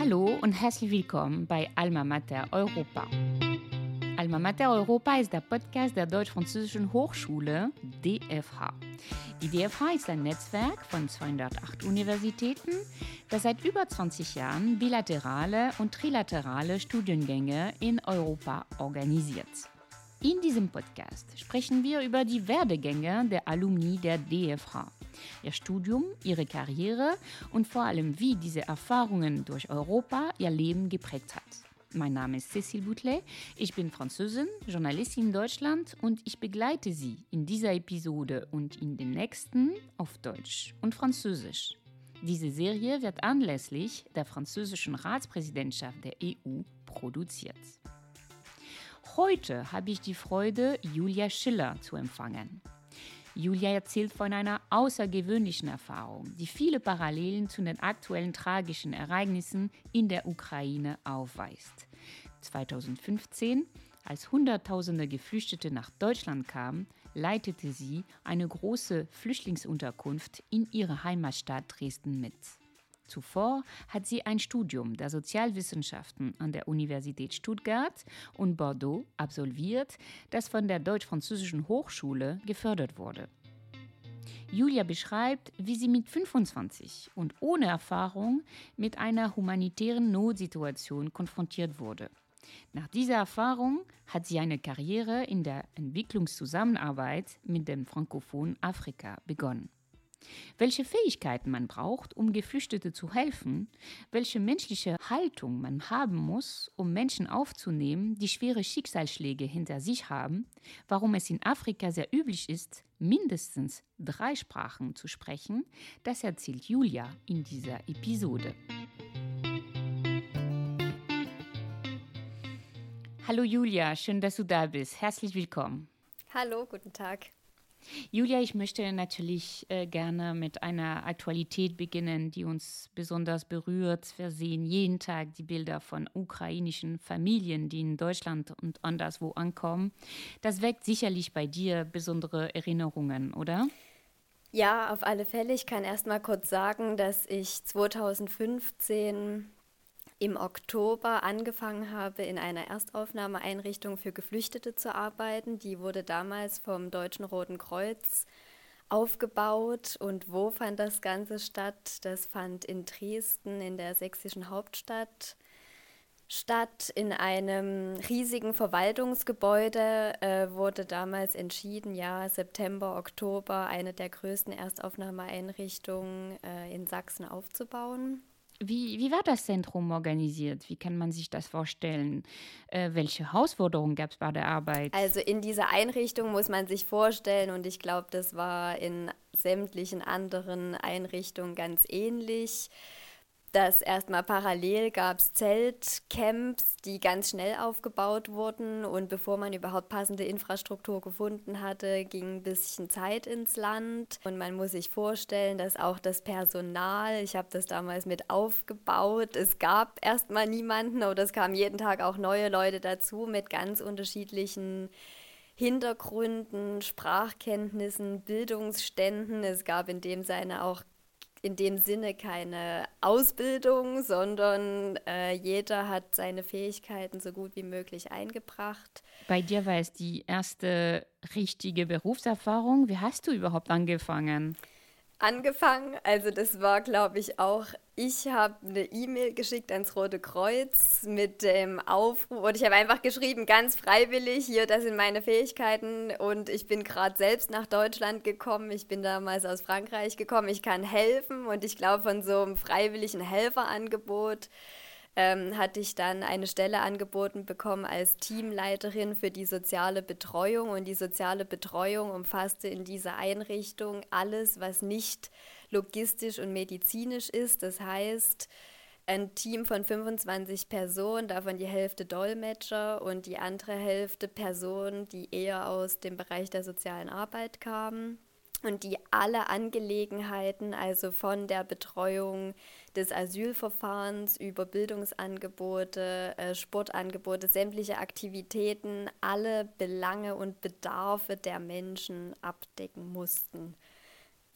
Hallo und herzlich willkommen bei Alma Mater Europa. Alma Mater Europa ist der Podcast der Deutsch-Französischen Hochschule DFH. Die DFH ist ein Netzwerk von 208 Universitäten, das seit über 20 Jahren bilaterale und trilaterale Studiengänge in Europa organisiert. In diesem Podcast sprechen wir über die Werdegänge der Alumni der DFH, ihr Studium, ihre Karriere und vor allem, wie diese Erfahrungen durch Europa ihr Leben geprägt hat. Mein Name ist Cécile Boutelet, ich bin Französin, Journalistin in Deutschland und ich begleite Sie in dieser Episode und in den nächsten auf Deutsch und Französisch. Diese Serie wird anlässlich der französischen Ratspräsidentschaft der EU produziert. Heute habe ich die Freude, Julia Schiller zu empfangen. Julia erzählt von einer außergewöhnlichen Erfahrung, die viele Parallelen zu den aktuellen tragischen Ereignissen in der Ukraine aufweist. 2015, als Hunderttausende Geflüchtete nach Deutschland kamen, leitete sie eine große Flüchtlingsunterkunft in ihrer Heimatstadt Dresden mit. Zuvor hat sie ein Studium der Sozialwissenschaften an der Universität Stuttgart und Bordeaux absolviert, das von der Deutsch-Französischen Hochschule gefördert wurde. Julia beschreibt, wie sie mit 25 und ohne Erfahrung mit einer humanitären Notsituation konfrontiert wurde. Nach dieser Erfahrung hat sie eine Karriere in der Entwicklungszusammenarbeit mit dem frankophonen Afrika begonnen welche Fähigkeiten man braucht, um Geflüchtete zu helfen, welche menschliche Haltung man haben muss, um Menschen aufzunehmen, die schwere Schicksalsschläge hinter sich haben, warum es in Afrika sehr üblich ist, mindestens drei Sprachen zu sprechen, das erzählt Julia in dieser Episode. Hallo Julia, schön, dass du da bist. Herzlich willkommen. Hallo, guten Tag. Julia, ich möchte natürlich äh, gerne mit einer Aktualität beginnen, die uns besonders berührt. Wir sehen jeden Tag die Bilder von ukrainischen Familien, die in Deutschland und anderswo ankommen. Das weckt sicherlich bei dir besondere Erinnerungen, oder? Ja, auf alle Fälle. Ich kann erst mal kurz sagen, dass ich 2015 im Oktober angefangen habe, in einer Erstaufnahmeeinrichtung für Geflüchtete zu arbeiten. Die wurde damals vom Deutschen Roten Kreuz aufgebaut. Und wo fand das Ganze statt? Das fand in Dresden, in der sächsischen Hauptstadt statt. In einem riesigen Verwaltungsgebäude äh, wurde damals entschieden, ja, September, Oktober eine der größten Erstaufnahmeeinrichtungen äh, in Sachsen aufzubauen. Wie, wie war das Zentrum organisiert? Wie kann man sich das vorstellen? Äh, welche Herausforderungen gab es bei der Arbeit? Also in dieser Einrichtung muss man sich vorstellen, und ich glaube, das war in sämtlichen anderen Einrichtungen ganz ähnlich dass erstmal parallel gab es Zeltcamps, die ganz schnell aufgebaut wurden. Und bevor man überhaupt passende Infrastruktur gefunden hatte, ging ein bisschen Zeit ins Land. Und man muss sich vorstellen, dass auch das Personal, ich habe das damals mit aufgebaut, es gab erstmal niemanden oder es kamen jeden Tag auch neue Leute dazu mit ganz unterschiedlichen Hintergründen, Sprachkenntnissen, Bildungsständen. Es gab in dem Sinne auch in dem Sinne keine Ausbildung, sondern äh, jeder hat seine Fähigkeiten so gut wie möglich eingebracht. Bei dir war es die erste richtige Berufserfahrung. Wie hast du überhaupt angefangen? angefangen. Also das war, glaube ich, auch, ich habe eine E-Mail geschickt ans Rote Kreuz mit dem Aufruf und ich habe einfach geschrieben, ganz freiwillig, hier, das sind meine Fähigkeiten und ich bin gerade selbst nach Deutschland gekommen. Ich bin damals aus Frankreich gekommen. Ich kann helfen und ich glaube, von so einem freiwilligen Helferangebot ähm, hatte ich dann eine Stelle angeboten bekommen als Teamleiterin für die soziale Betreuung. Und die soziale Betreuung umfasste in dieser Einrichtung alles, was nicht logistisch und medizinisch ist. Das heißt, ein Team von 25 Personen, davon die Hälfte Dolmetscher und die andere Hälfte Personen, die eher aus dem Bereich der sozialen Arbeit kamen und die alle Angelegenheiten, also von der Betreuung des Asylverfahrens über Bildungsangebote, äh, Sportangebote, sämtliche Aktivitäten, alle Belange und Bedarfe der Menschen abdecken mussten.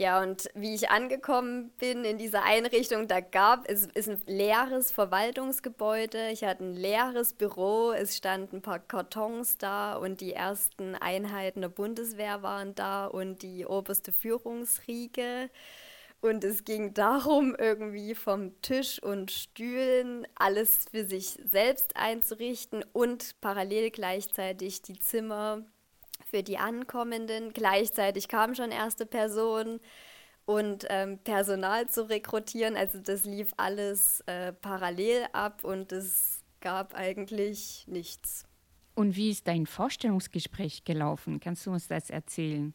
Ja, und wie ich angekommen bin in dieser Einrichtung, da gab es ist ein leeres Verwaltungsgebäude. Ich hatte ein leeres Büro, es standen ein paar Kartons da und die ersten Einheiten der Bundeswehr waren da und die oberste Führungsriege. Und es ging darum, irgendwie vom Tisch und Stühlen alles für sich selbst einzurichten und parallel gleichzeitig die Zimmer für die Ankommenden. Gleichzeitig kamen schon erste Personen und ähm, Personal zu rekrutieren. Also das lief alles äh, parallel ab und es gab eigentlich nichts. Und wie ist dein Vorstellungsgespräch gelaufen? Kannst du uns das erzählen?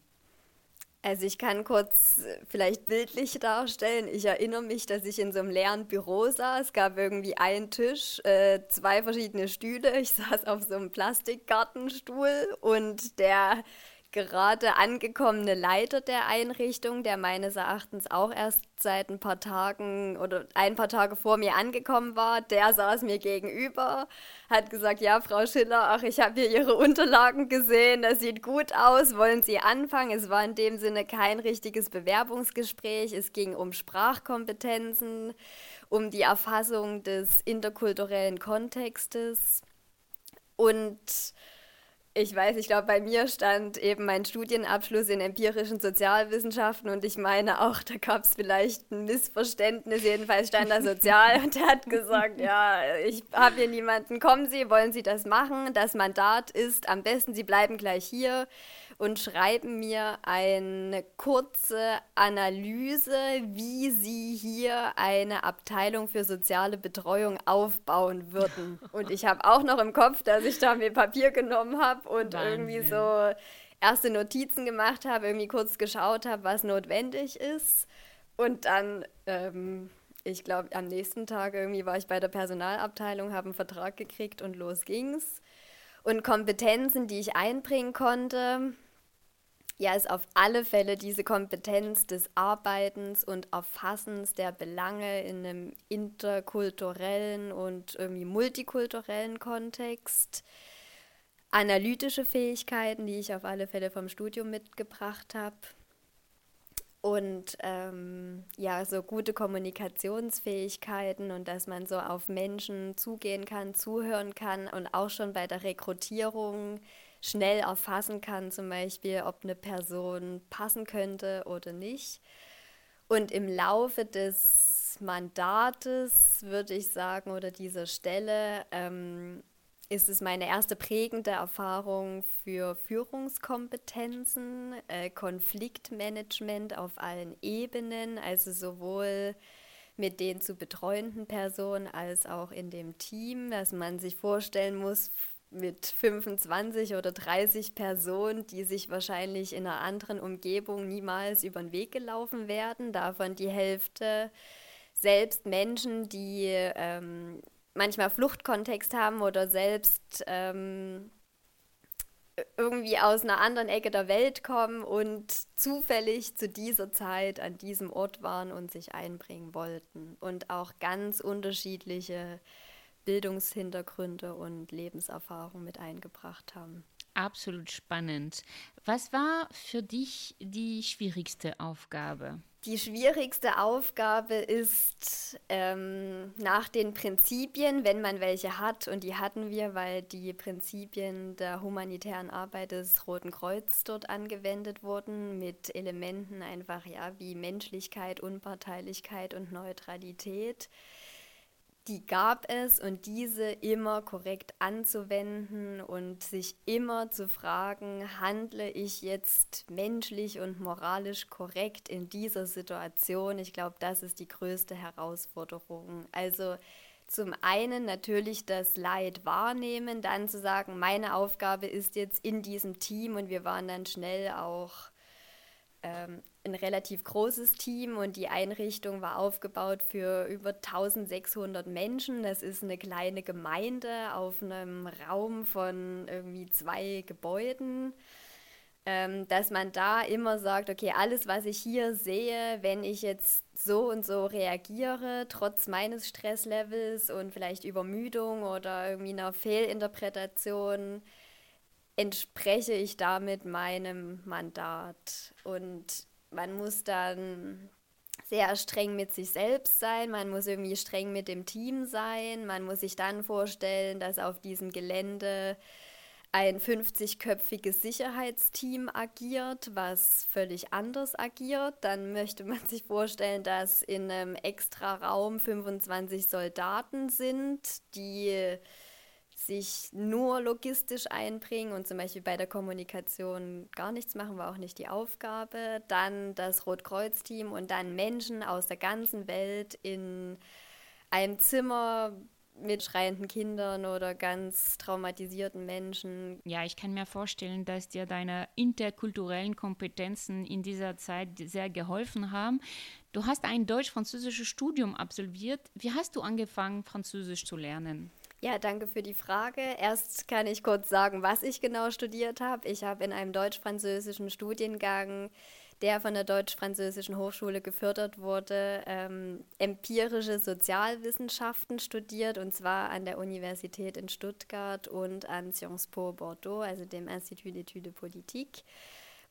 Also ich kann kurz äh, vielleicht bildlich darstellen. Ich erinnere mich, dass ich in so einem leeren Büro saß. Es gab irgendwie einen Tisch, äh, zwei verschiedene Stühle. Ich saß auf so einem Plastikgartenstuhl und der gerade angekommene Leiter der Einrichtung, der meines Erachtens auch erst seit ein paar Tagen oder ein paar Tage vor mir angekommen war, der saß mir gegenüber, hat gesagt, ja, Frau Schiller, ach, ich habe hier Ihre Unterlagen gesehen, das sieht gut aus, wollen Sie anfangen? Es war in dem Sinne kein richtiges Bewerbungsgespräch, es ging um Sprachkompetenzen, um die Erfassung des interkulturellen Kontextes und ich weiß, ich glaube, bei mir stand eben mein Studienabschluss in empirischen Sozialwissenschaften und ich meine auch, da gab es vielleicht ein Missverständnis. Jedenfalls stand da Sozial und er hat gesagt, ja, ich habe hier niemanden, kommen Sie, wollen Sie das machen? Das Mandat ist am besten, Sie bleiben gleich hier und schreiben mir eine kurze Analyse, wie sie hier eine Abteilung für soziale Betreuung aufbauen würden. Und ich habe auch noch im Kopf, dass ich da mir Papier genommen habe und Wahnsinn. irgendwie so erste Notizen gemacht habe, irgendwie kurz geschaut habe, was notwendig ist. Und dann, ähm, ich glaube, am nächsten Tag irgendwie war ich bei der Personalabteilung, habe einen Vertrag gekriegt und los ging's. Und Kompetenzen, die ich einbringen konnte, ja, ist auf alle Fälle diese Kompetenz des Arbeitens und Erfassens der Belange in einem interkulturellen und irgendwie multikulturellen Kontext. Analytische Fähigkeiten, die ich auf alle Fälle vom Studium mitgebracht habe. Und ähm, ja, so gute Kommunikationsfähigkeiten und dass man so auf Menschen zugehen kann, zuhören kann und auch schon bei der Rekrutierung schnell erfassen kann, zum Beispiel, ob eine Person passen könnte oder nicht. Und im Laufe des Mandates würde ich sagen, oder dieser Stelle, ähm, ist es meine erste prägende Erfahrung für Führungskompetenzen, äh, Konfliktmanagement auf allen Ebenen, also sowohl mit den zu betreuenden Personen als auch in dem Team, dass man sich vorstellen muss, mit 25 oder 30 Personen, die sich wahrscheinlich in einer anderen Umgebung niemals über den Weg gelaufen werden. Davon die Hälfte selbst Menschen, die ähm, manchmal Fluchtkontext haben oder selbst ähm, irgendwie aus einer anderen Ecke der Welt kommen und zufällig zu dieser Zeit an diesem Ort waren und sich einbringen wollten und auch ganz unterschiedliche Bildungshintergründe und Lebenserfahrung mit eingebracht haben. Absolut spannend. Was war für dich die schwierigste Aufgabe? Die schwierigste Aufgabe ist ähm, nach den Prinzipien, wenn man welche hat, und die hatten wir, weil die Prinzipien der humanitären Arbeit des Roten Kreuz dort angewendet wurden, mit Elementen einfach ja wie Menschlichkeit, Unparteilichkeit und Neutralität die gab es und diese immer korrekt anzuwenden und sich immer zu fragen, handle ich jetzt menschlich und moralisch korrekt in dieser Situation? Ich glaube, das ist die größte Herausforderung. Also zum einen natürlich das Leid wahrnehmen, dann zu sagen, meine Aufgabe ist jetzt in diesem Team und wir waren dann schnell auch ähm, ein relativ großes Team und die Einrichtung war aufgebaut für über 1600 Menschen. Das ist eine kleine Gemeinde auf einem Raum von irgendwie zwei Gebäuden. Ähm, dass man da immer sagt, okay, alles, was ich hier sehe, wenn ich jetzt so und so reagiere, trotz meines Stresslevels und vielleicht Übermüdung oder irgendwie einer Fehlinterpretation, entspreche ich damit meinem Mandat. Und man muss dann sehr streng mit sich selbst sein, man muss irgendwie streng mit dem Team sein, man muss sich dann vorstellen, dass auf diesem Gelände ein 50-köpfiges Sicherheitsteam agiert, was völlig anders agiert. Dann möchte man sich vorstellen, dass in einem extra Raum 25 Soldaten sind, die sich nur logistisch einbringen und zum Beispiel bei der Kommunikation gar nichts machen, war auch nicht die Aufgabe. Dann das Rotkreuz-Team und dann Menschen aus der ganzen Welt in einem Zimmer mit schreienden Kindern oder ganz traumatisierten Menschen. Ja, ich kann mir vorstellen, dass dir deine interkulturellen Kompetenzen in dieser Zeit sehr geholfen haben. Du hast ein deutsch-französisches Studium absolviert. Wie hast du angefangen, Französisch zu lernen? Ja, danke für die Frage. Erst kann ich kurz sagen, was ich genau studiert habe. Ich habe in einem deutsch-französischen Studiengang der von der Deutsch-Französischen Hochschule gefördert wurde, ähm, empirische Sozialwissenschaften studiert und zwar an der Universität in Stuttgart und an Sciences Po Bordeaux, also dem Institut d'études politiques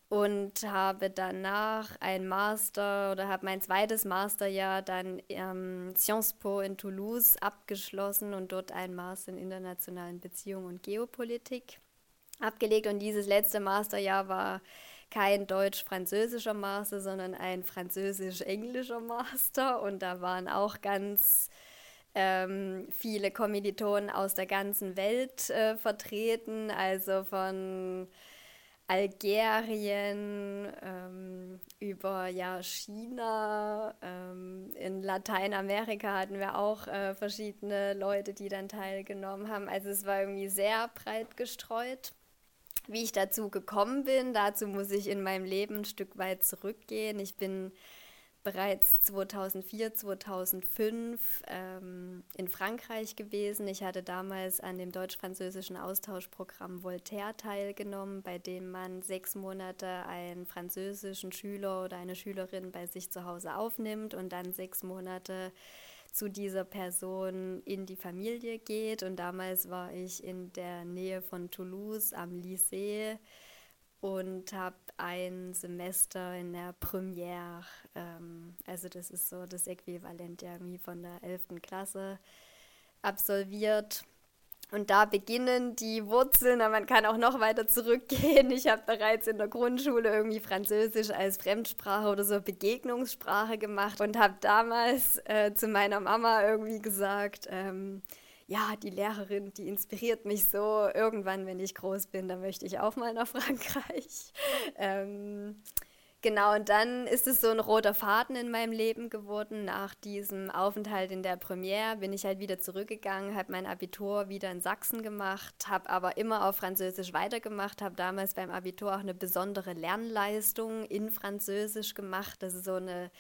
und habe danach ein Master oder habe mein zweites Masterjahr dann ähm, Sciences Po in Toulouse abgeschlossen und dort ein Master in internationalen Beziehungen und Geopolitik abgelegt. Und dieses letzte Masterjahr war kein deutsch-französischer Master, sondern ein französisch-englischer Master. Und da waren auch ganz ähm, viele Kommilitonen aus der ganzen Welt äh, vertreten, also von Algerien, ähm, über ja, China, ähm, in Lateinamerika hatten wir auch äh, verschiedene Leute, die dann teilgenommen haben. Also es war irgendwie sehr breit gestreut. Wie ich dazu gekommen bin, dazu muss ich in meinem Leben ein Stück weit zurückgehen. Ich bin bereits 2004, 2005 ähm, in Frankreich gewesen. Ich hatte damals an dem deutsch-französischen Austauschprogramm Voltaire teilgenommen, bei dem man sechs Monate einen französischen Schüler oder eine Schülerin bei sich zu Hause aufnimmt und dann sechs Monate zu dieser Person in die Familie geht. Und damals war ich in der Nähe von Toulouse am Lycée und habe ein Semester in der Première, ähm, also das ist so das Äquivalent irgendwie von der 11. Klasse, absolviert. Und da beginnen die Wurzeln, aber man kann auch noch weiter zurückgehen. Ich habe bereits in der Grundschule irgendwie Französisch als Fremdsprache oder so Begegnungssprache gemacht und habe damals äh, zu meiner Mama irgendwie gesagt, ähm, ja, die Lehrerin, die inspiriert mich so. Irgendwann, wenn ich groß bin, dann möchte ich auch mal nach Frankreich. Ähm, genau, und dann ist es so ein roter Faden in meinem Leben geworden. Nach diesem Aufenthalt in der Premiere bin ich halt wieder zurückgegangen, habe mein Abitur wieder in Sachsen gemacht, habe aber immer auf Französisch weitergemacht, habe damals beim Abitur auch eine besondere Lernleistung in Französisch gemacht. Das ist so eine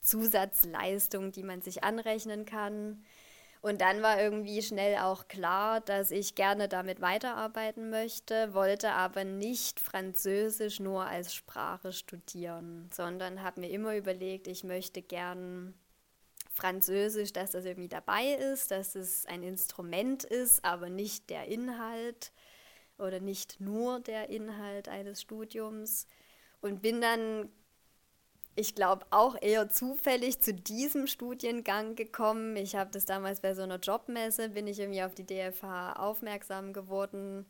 Zusatzleistung, die man sich anrechnen kann. Und dann war irgendwie schnell auch klar, dass ich gerne damit weiterarbeiten möchte, wollte aber nicht Französisch nur als Sprache studieren, sondern habe mir immer überlegt, ich möchte gern Französisch, dass das irgendwie dabei ist, dass es ein Instrument ist, aber nicht der Inhalt oder nicht nur der Inhalt eines Studiums. Und bin dann ich glaube, auch eher zufällig zu diesem Studiengang gekommen. Ich habe das damals bei so einer Jobmesse, bin ich irgendwie auf die DFH aufmerksam geworden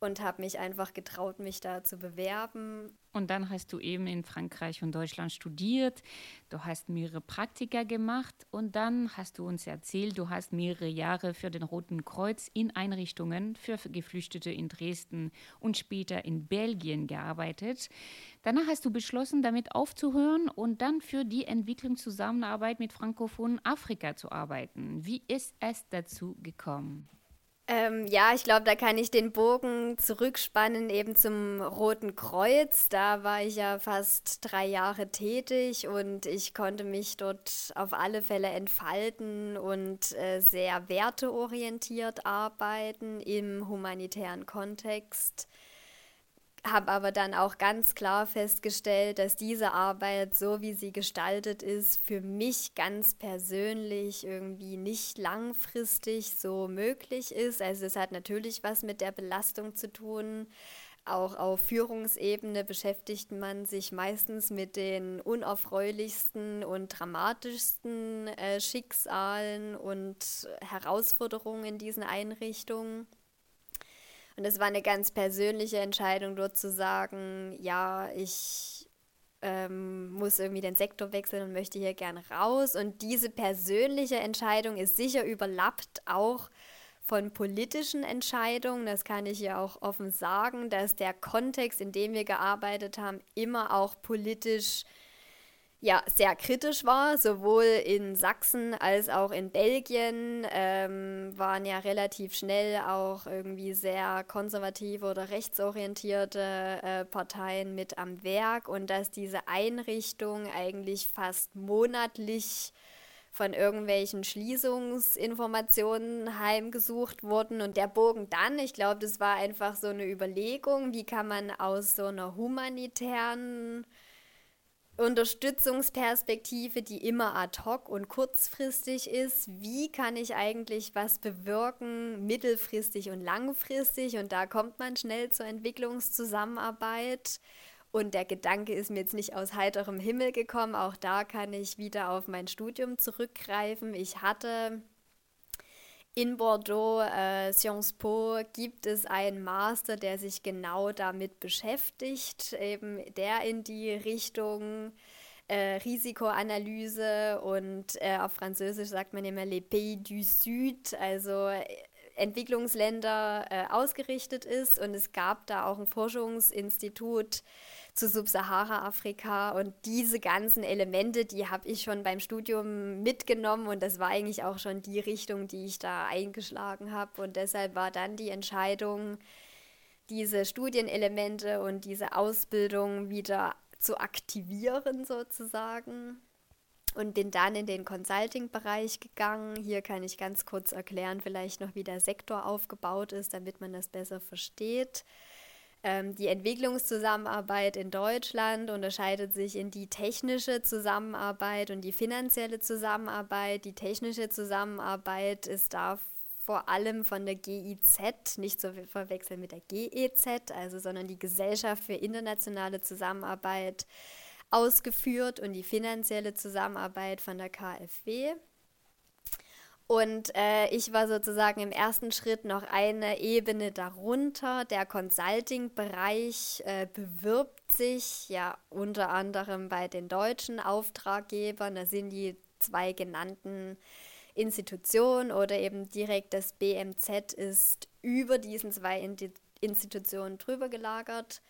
und habe mich einfach getraut, mich da zu bewerben. Und dann hast du eben in Frankreich und Deutschland studiert, du hast mehrere Praktika gemacht und dann hast du uns erzählt, du hast mehrere Jahre für den Roten Kreuz in Einrichtungen für Geflüchtete in Dresden und später in Belgien gearbeitet. Danach hast du beschlossen, damit aufzuhören und dann für die Entwicklungszusammenarbeit mit Frankophonen Afrika zu arbeiten. Wie ist es dazu gekommen? Ähm, ja, ich glaube, da kann ich den Bogen zurückspannen eben zum Roten Kreuz. Da war ich ja fast drei Jahre tätig und ich konnte mich dort auf alle Fälle entfalten und äh, sehr werteorientiert arbeiten im humanitären Kontext habe aber dann auch ganz klar festgestellt, dass diese Arbeit, so wie sie gestaltet ist, für mich ganz persönlich irgendwie nicht langfristig so möglich ist. Also es hat natürlich was mit der Belastung zu tun, auch auf Führungsebene beschäftigt man sich meistens mit den unerfreulichsten und dramatischsten äh, Schicksalen und Herausforderungen in diesen Einrichtungen. Und es war eine ganz persönliche Entscheidung, dort zu sagen, ja, ich ähm, muss irgendwie den Sektor wechseln und möchte hier gerne raus. Und diese persönliche Entscheidung ist sicher überlappt auch von politischen Entscheidungen. Das kann ich ja auch offen sagen, dass der Kontext, in dem wir gearbeitet haben, immer auch politisch ja, sehr kritisch war, sowohl in Sachsen als auch in Belgien ähm, waren ja relativ schnell auch irgendwie sehr konservative oder rechtsorientierte äh, Parteien mit am Werk und dass diese Einrichtung eigentlich fast monatlich von irgendwelchen Schließungsinformationen heimgesucht wurden. Und der Bogen dann, ich glaube, das war einfach so eine Überlegung, wie kann man aus so einer humanitären Unterstützungsperspektive, die immer ad hoc und kurzfristig ist, wie kann ich eigentlich was bewirken, mittelfristig und langfristig. Und da kommt man schnell zur Entwicklungszusammenarbeit. Und der Gedanke ist mir jetzt nicht aus heiterem Himmel gekommen. Auch da kann ich wieder auf mein Studium zurückgreifen. Ich hatte in Bordeaux, äh, Sciences Po, gibt es einen Master, der sich genau damit beschäftigt, eben der in die Richtung äh, Risikoanalyse und äh, auf Französisch sagt man immer les pays du Sud, also äh, Entwicklungsländer äh, ausgerichtet ist. Und es gab da auch ein Forschungsinstitut, zu Subsahara-Afrika und diese ganzen Elemente, die habe ich schon beim Studium mitgenommen und das war eigentlich auch schon die Richtung, die ich da eingeschlagen habe und deshalb war dann die Entscheidung, diese Studienelemente und diese Ausbildung wieder zu aktivieren sozusagen und bin dann in den Consulting-Bereich gegangen. Hier kann ich ganz kurz erklären, vielleicht noch, wie der Sektor aufgebaut ist, damit man das besser versteht. Ähm, die Entwicklungszusammenarbeit in Deutschland unterscheidet sich in die technische Zusammenarbeit und die finanzielle Zusammenarbeit. Die technische Zusammenarbeit ist da vor allem von der GIZ, nicht zu verwechseln mit der GEZ, also sondern die Gesellschaft für internationale Zusammenarbeit ausgeführt und die finanzielle Zusammenarbeit von der KfW. Und äh, ich war sozusagen im ersten Schritt noch eine Ebene darunter. Der Consulting-Bereich äh, bewirbt sich ja unter anderem bei den deutschen Auftraggebern. Da sind die zwei genannten Institutionen oder eben direkt das BMZ ist über diesen zwei Institutionen drüber gelagert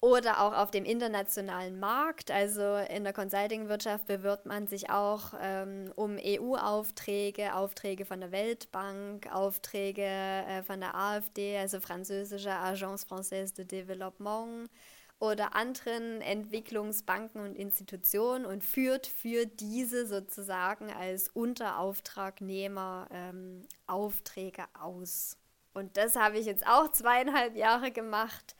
oder auch auf dem internationalen Markt. Also in der Consulting-Wirtschaft bewirbt man sich auch ähm, um EU-Aufträge, Aufträge von der Weltbank, Aufträge äh, von der AfD, also französische Agence Française de Développement oder anderen Entwicklungsbanken und Institutionen und führt für diese sozusagen als Unterauftragnehmer ähm, Aufträge aus. Und das habe ich jetzt auch zweieinhalb Jahre gemacht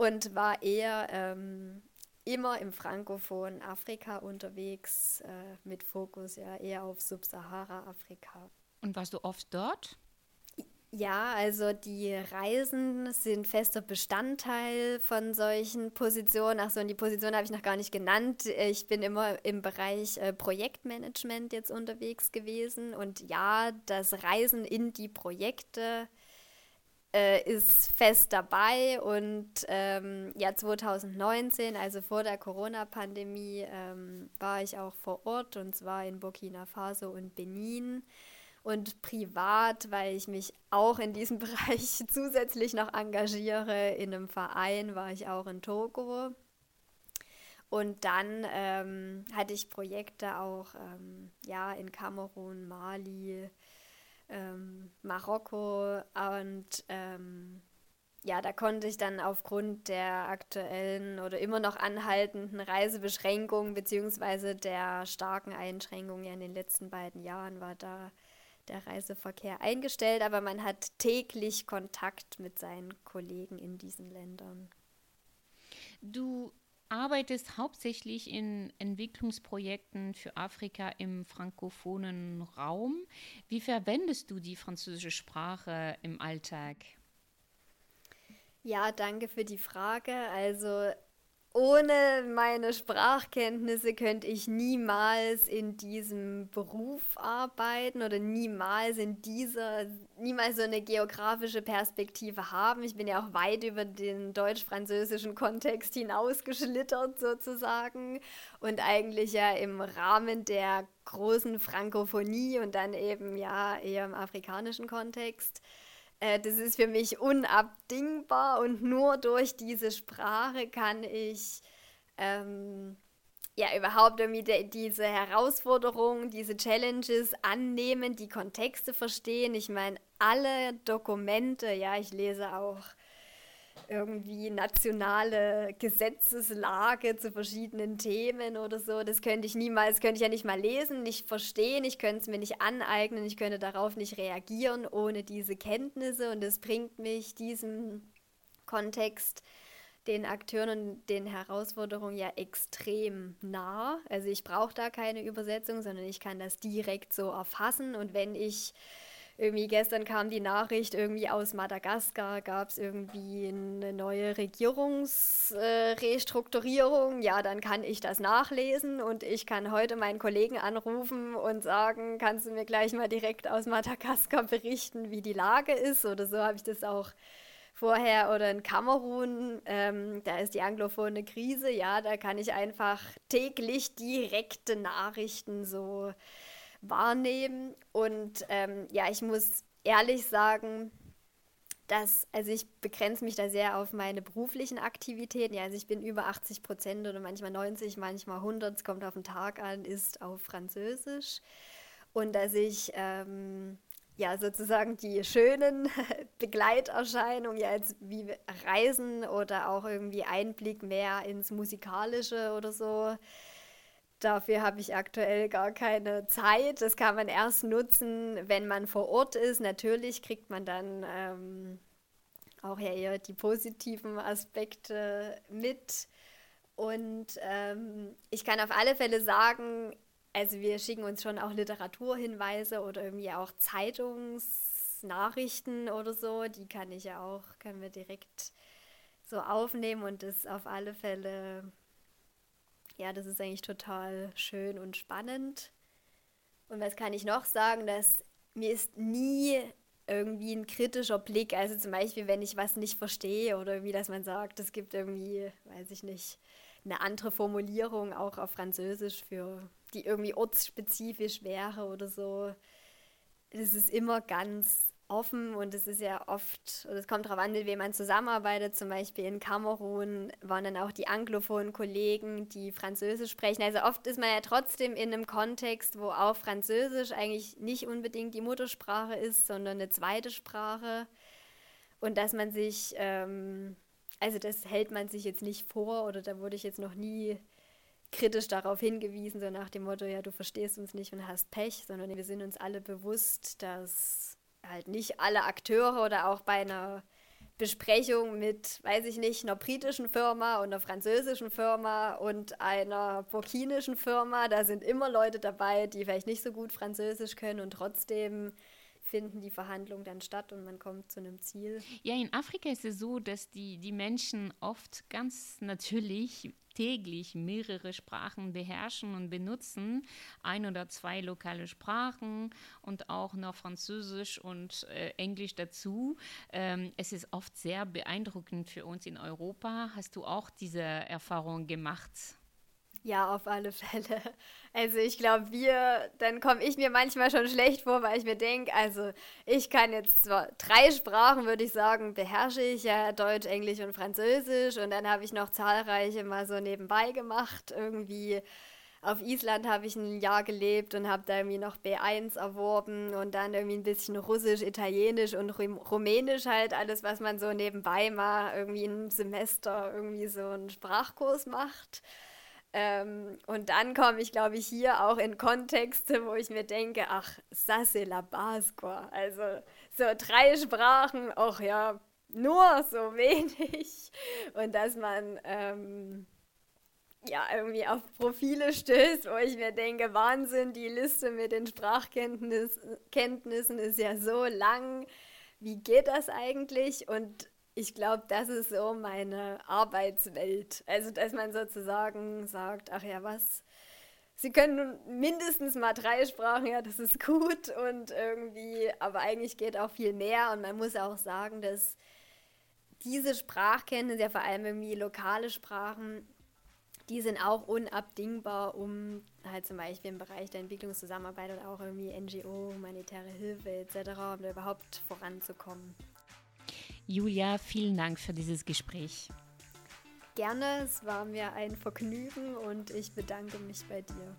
und war eher ähm, immer im frankophonen Afrika unterwegs, äh, mit Fokus ja eher auf Subsahara-Afrika. Und warst du oft dort? Ja, also die Reisen sind fester Bestandteil von solchen Positionen. Achso, und die Position habe ich noch gar nicht genannt. Ich bin immer im Bereich äh, Projektmanagement jetzt unterwegs gewesen. Und ja, das Reisen in die Projekte äh, ist fest dabei und ähm, ja, 2019, also vor der Corona-Pandemie, ähm, war ich auch vor Ort und zwar in Burkina Faso und Benin. Und privat, weil ich mich auch in diesem Bereich zusätzlich noch engagiere, in einem Verein war ich auch in Togo. Und dann ähm, hatte ich Projekte auch ähm, ja, in Kamerun, Mali, ähm, Marokko und ähm, ja, da konnte ich dann aufgrund der aktuellen oder immer noch anhaltenden Reisebeschränkungen beziehungsweise der starken Einschränkungen ja in den letzten beiden Jahren war da der Reiseverkehr eingestellt, aber man hat täglich Kontakt mit seinen Kollegen in diesen Ländern. Du arbeitest hauptsächlich in Entwicklungsprojekten für Afrika im frankophonen Raum. Wie verwendest du die französische Sprache im Alltag? Ja, danke für die Frage. Also ohne meine Sprachkenntnisse könnte ich niemals in diesem Beruf arbeiten oder niemals in dieser, niemals so eine geografische Perspektive haben. Ich bin ja auch weit über den deutsch-französischen Kontext hinausgeschlittert sozusagen und eigentlich ja im Rahmen der großen Frankophonie und dann eben ja eher im afrikanischen Kontext äh, das ist für mich unabdingbar und nur durch diese Sprache kann ich ähm, ja überhaupt irgendwie de, diese Herausforderungen, diese Challenges annehmen, die Kontexte verstehen. Ich meine, alle Dokumente, ja, ich lese auch irgendwie nationale Gesetzeslage zu verschiedenen Themen oder so. Das könnte ich niemals, könnte ich ja nicht mal lesen, nicht verstehen, ich könnte es mir nicht aneignen, ich könnte darauf nicht reagieren ohne diese Kenntnisse und das bringt mich diesem Kontext den Akteuren und den Herausforderungen ja extrem nah. Also ich brauche da keine Übersetzung, sondern ich kann das direkt so erfassen und wenn ich irgendwie gestern kam die Nachricht, irgendwie aus Madagaskar gab es irgendwie eine neue Regierungsrestrukturierung. Äh, ja, dann kann ich das nachlesen und ich kann heute meinen Kollegen anrufen und sagen, kannst du mir gleich mal direkt aus Madagaskar berichten, wie die Lage ist? Oder so habe ich das auch vorher oder in Kamerun, ähm, da ist die anglophone Krise, ja, da kann ich einfach täglich direkte Nachrichten so wahrnehmen. Und ähm, ja, ich muss ehrlich sagen, dass, also ich begrenze mich da sehr auf meine beruflichen Aktivitäten. Ja, also ich bin über 80 Prozent oder manchmal 90, manchmal 100, es kommt auf den Tag an, ist auf Französisch. Und dass ich ähm, ja sozusagen die schönen Begleiterscheinungen, ja jetzt wie Reisen oder auch irgendwie Einblick mehr ins Musikalische oder so, Dafür habe ich aktuell gar keine Zeit. Das kann man erst nutzen, wenn man vor Ort ist. Natürlich kriegt man dann ähm, auch ja eher die positiven Aspekte mit. Und ähm, ich kann auf alle Fälle sagen, also wir schicken uns schon auch Literaturhinweise oder irgendwie auch Zeitungsnachrichten oder so. Die kann ich ja auch, können wir direkt so aufnehmen und das auf alle Fälle ja, das ist eigentlich total schön und spannend. Und was kann ich noch sagen, dass mir ist nie irgendwie ein kritischer Blick, also zum Beispiel, wenn ich was nicht verstehe oder irgendwie, dass man sagt, es gibt irgendwie, weiß ich nicht, eine andere Formulierung auch auf Französisch für, die irgendwie ortsspezifisch wäre oder so. Es ist immer ganz offen und es ist ja oft, es kommt darauf an, mit wem man zusammenarbeitet. Zum Beispiel in Kamerun waren dann auch die anglophonen Kollegen, die Französisch sprechen. Also oft ist man ja trotzdem in einem Kontext, wo auch Französisch eigentlich nicht unbedingt die Muttersprache ist, sondern eine zweite Sprache. Und dass man sich, ähm, also das hält man sich jetzt nicht vor oder da wurde ich jetzt noch nie kritisch darauf hingewiesen, so nach dem Motto, ja, du verstehst uns nicht und hast Pech, sondern wir sind uns alle bewusst, dass halt nicht alle Akteure oder auch bei einer Besprechung mit, weiß ich nicht, einer britischen Firma und einer französischen Firma und einer burkinischen Firma. Da sind immer Leute dabei, die vielleicht nicht so gut Französisch können und trotzdem finden die Verhandlungen dann statt und man kommt zu einem Ziel. Ja, in Afrika ist es so, dass die, die Menschen oft ganz natürlich täglich mehrere Sprachen beherrschen und benutzen, ein oder zwei lokale Sprachen und auch noch Französisch und äh, Englisch dazu. Ähm, es ist oft sehr beeindruckend für uns in Europa. Hast du auch diese Erfahrung gemacht? Ja, auf alle Fälle. Also ich glaube, wir, dann komme ich mir manchmal schon schlecht vor, weil ich mir denke, also ich kann jetzt zwar drei Sprachen, würde ich sagen, beherrsche ich ja Deutsch, Englisch und Französisch und dann habe ich noch zahlreiche mal so nebenbei gemacht. Irgendwie auf Island habe ich ein Jahr gelebt und habe da irgendwie noch B1 erworben und dann irgendwie ein bisschen Russisch, Italienisch und Rumänisch halt, alles, was man so nebenbei mal irgendwie ein Semester irgendwie so einen Sprachkurs macht. Ähm, und dann komme ich, glaube ich, hier auch in Kontexte, wo ich mir denke, ach, ça la base. Also so drei Sprachen, ach ja, nur so wenig. Und dass man ähm, ja irgendwie auf Profile stößt, wo ich mir denke, Wahnsinn, die Liste mit den Sprachkenntnissen ist ja so lang. Wie geht das eigentlich? Und ich glaube, das ist so meine Arbeitswelt. Also, dass man sozusagen sagt, ach ja, was, Sie können mindestens mal drei Sprachen, ja, das ist gut und irgendwie, aber eigentlich geht auch viel mehr und man muss auch sagen, dass diese Sprachkenntnisse, ja vor allem irgendwie lokale Sprachen, die sind auch unabdingbar, um halt zum Beispiel im Bereich der Entwicklungszusammenarbeit oder auch irgendwie NGO, humanitäre Hilfe etc., um da überhaupt voranzukommen. Julia, vielen Dank für dieses Gespräch. Gerne, es war mir ein Vergnügen und ich bedanke mich bei dir.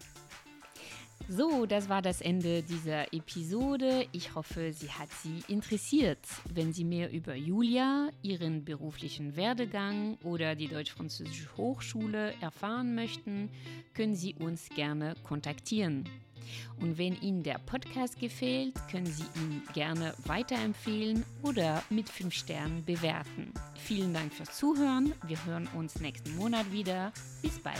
So, das war das Ende dieser Episode. Ich hoffe, sie hat Sie interessiert. Wenn Sie mehr über Julia, ihren beruflichen Werdegang oder die Deutsch-Französische Hochschule erfahren möchten, können Sie uns gerne kontaktieren. Und wenn Ihnen der Podcast gefällt, können Sie ihn gerne weiterempfehlen oder mit 5 Sternen bewerten. Vielen Dank fürs Zuhören. Wir hören uns nächsten Monat wieder. Bis bald.